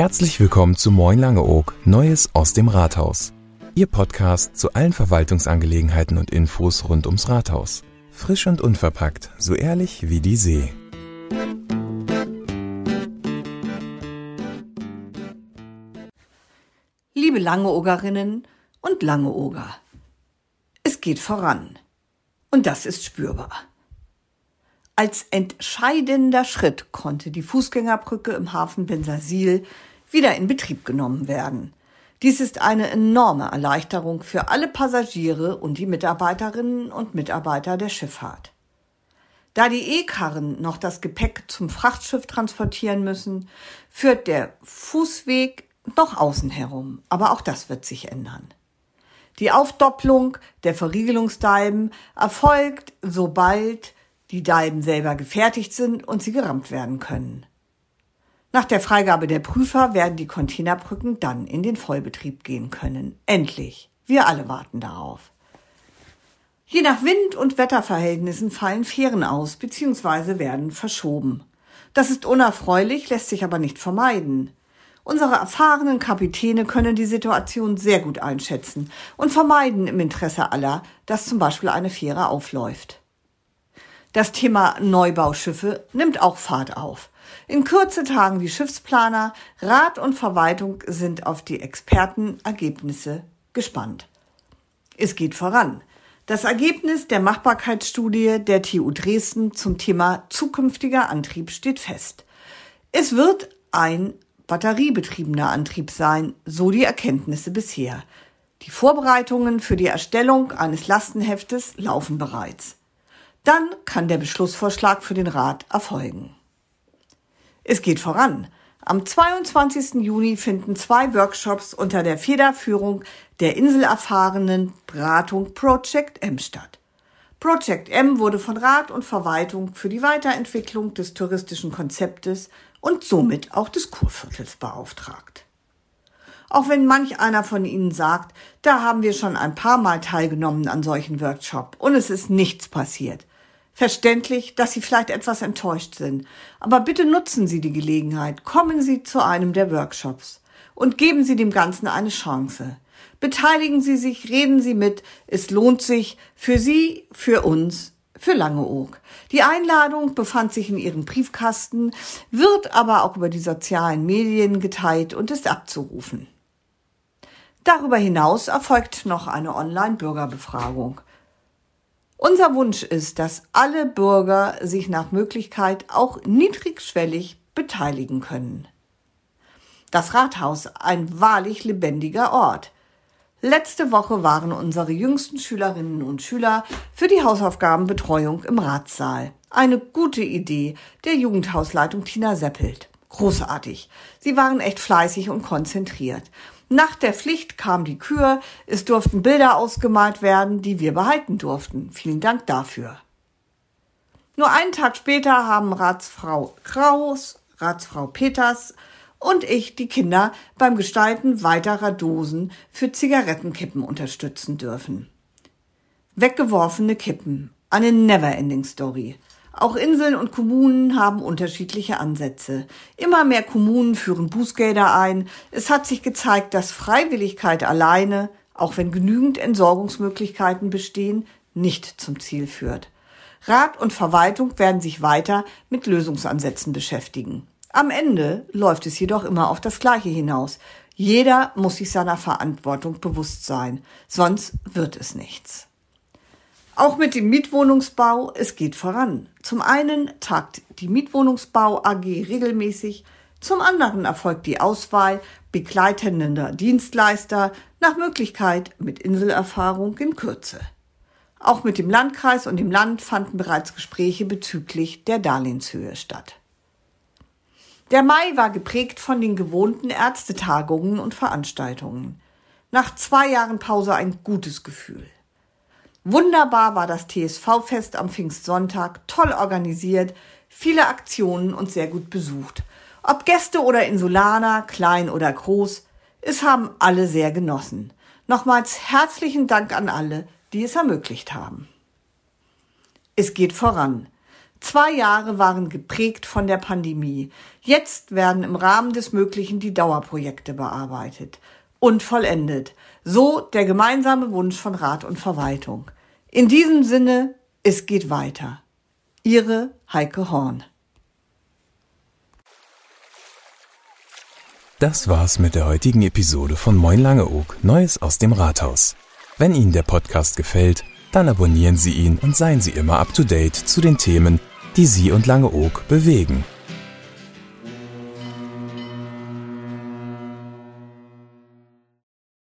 Herzlich willkommen zu Moin Langeoog, Neues aus dem Rathaus. Ihr Podcast zu allen Verwaltungsangelegenheiten und Infos rund ums Rathaus. Frisch und unverpackt, so ehrlich wie die See. Liebe Langeogerinnen und Langeoger, es geht voran. Und das ist spürbar. Als entscheidender Schritt konnte die Fußgängerbrücke im Hafen Bensasil wieder in Betrieb genommen werden. Dies ist eine enorme Erleichterung für alle Passagiere und die Mitarbeiterinnen und Mitarbeiter der Schifffahrt. Da die E-Karren noch das Gepäck zum Frachtschiff transportieren müssen, führt der Fußweg noch außen herum, aber auch das wird sich ändern. Die Aufdopplung der Verriegelungsdalben erfolgt, sobald die Dalben selber gefertigt sind und sie gerammt werden können. Nach der Freigabe der Prüfer werden die Containerbrücken dann in den Vollbetrieb gehen können. Endlich. Wir alle warten darauf. Je nach Wind- und Wetterverhältnissen fallen Fähren aus bzw. werden verschoben. Das ist unerfreulich, lässt sich aber nicht vermeiden. Unsere erfahrenen Kapitäne können die Situation sehr gut einschätzen und vermeiden im Interesse aller, dass zum Beispiel eine Fähre aufläuft. Das Thema Neubauschiffe nimmt auch Fahrt auf. In Kürze tagen die Schiffsplaner, Rat und Verwaltung sind auf die Expertenergebnisse gespannt. Es geht voran. Das Ergebnis der Machbarkeitsstudie der TU Dresden zum Thema zukünftiger Antrieb steht fest. Es wird ein batteriebetriebener Antrieb sein, so die Erkenntnisse bisher. Die Vorbereitungen für die Erstellung eines Lastenheftes laufen bereits. Dann kann der Beschlussvorschlag für den Rat erfolgen. Es geht voran. Am 22. Juni finden zwei Workshops unter der Federführung der inselerfahrenen Beratung Project M statt. Project M wurde von Rat und Verwaltung für die Weiterentwicklung des touristischen Konzeptes und somit auch des Kurviertels beauftragt. Auch wenn manch einer von Ihnen sagt, da haben wir schon ein paar Mal teilgenommen an solchen Workshops und es ist nichts passiert. Verständlich, dass Sie vielleicht etwas enttäuscht sind. Aber bitte nutzen Sie die Gelegenheit, kommen Sie zu einem der Workshops und geben Sie dem Ganzen eine Chance. Beteiligen Sie sich, reden Sie mit. Es lohnt sich für Sie, für uns, für Langeoog. Die Einladung befand sich in Ihrem Briefkasten, wird aber auch über die sozialen Medien geteilt und ist abzurufen. Darüber hinaus erfolgt noch eine Online-Bürgerbefragung. Unser Wunsch ist, dass alle Bürger sich nach Möglichkeit auch niedrigschwellig beteiligen können. Das Rathaus, ein wahrlich lebendiger Ort. Letzte Woche waren unsere jüngsten Schülerinnen und Schüler für die Hausaufgabenbetreuung im Ratssaal. Eine gute Idee der Jugendhausleitung Tina Seppelt. Großartig. Sie waren echt fleißig und konzentriert. Nach der Pflicht kam die Kür, es durften Bilder ausgemalt werden, die wir behalten durften. Vielen Dank dafür. Nur einen Tag später haben Ratsfrau Kraus, Ratsfrau Peters und ich die Kinder beim Gestalten weiterer Dosen für Zigarettenkippen unterstützen dürfen. Weggeworfene Kippen. Eine never-ending Story. Auch Inseln und Kommunen haben unterschiedliche Ansätze. Immer mehr Kommunen führen Bußgelder ein. Es hat sich gezeigt, dass Freiwilligkeit alleine, auch wenn genügend Entsorgungsmöglichkeiten bestehen, nicht zum Ziel führt. Rat und Verwaltung werden sich weiter mit Lösungsansätzen beschäftigen. Am Ende läuft es jedoch immer auf das Gleiche hinaus. Jeder muss sich seiner Verantwortung bewusst sein, sonst wird es nichts. Auch mit dem Mietwohnungsbau, es geht voran. Zum einen tagt die Mietwohnungsbau AG regelmäßig, zum anderen erfolgt die Auswahl begleitender Dienstleister nach Möglichkeit mit Inselerfahrung in Kürze. Auch mit dem Landkreis und dem Land fanden bereits Gespräche bezüglich der Darlehenshöhe statt. Der Mai war geprägt von den gewohnten Ärztetagungen und Veranstaltungen. Nach zwei Jahren Pause ein gutes Gefühl. Wunderbar war das TSV-Fest am Pfingstsonntag, toll organisiert, viele Aktionen und sehr gut besucht. Ob Gäste oder Insulaner, klein oder groß, es haben alle sehr genossen. Nochmals herzlichen Dank an alle, die es ermöglicht haben. Es geht voran. Zwei Jahre waren geprägt von der Pandemie. Jetzt werden im Rahmen des Möglichen die Dauerprojekte bearbeitet und vollendet. So der gemeinsame Wunsch von Rat und Verwaltung. In diesem Sinne, es geht weiter. Ihre Heike Horn. Das war's mit der heutigen Episode von Moin Langeoog, Neues aus dem Rathaus. Wenn Ihnen der Podcast gefällt, dann abonnieren Sie ihn und seien Sie immer up to date zu den Themen, die Sie und Langeoog bewegen.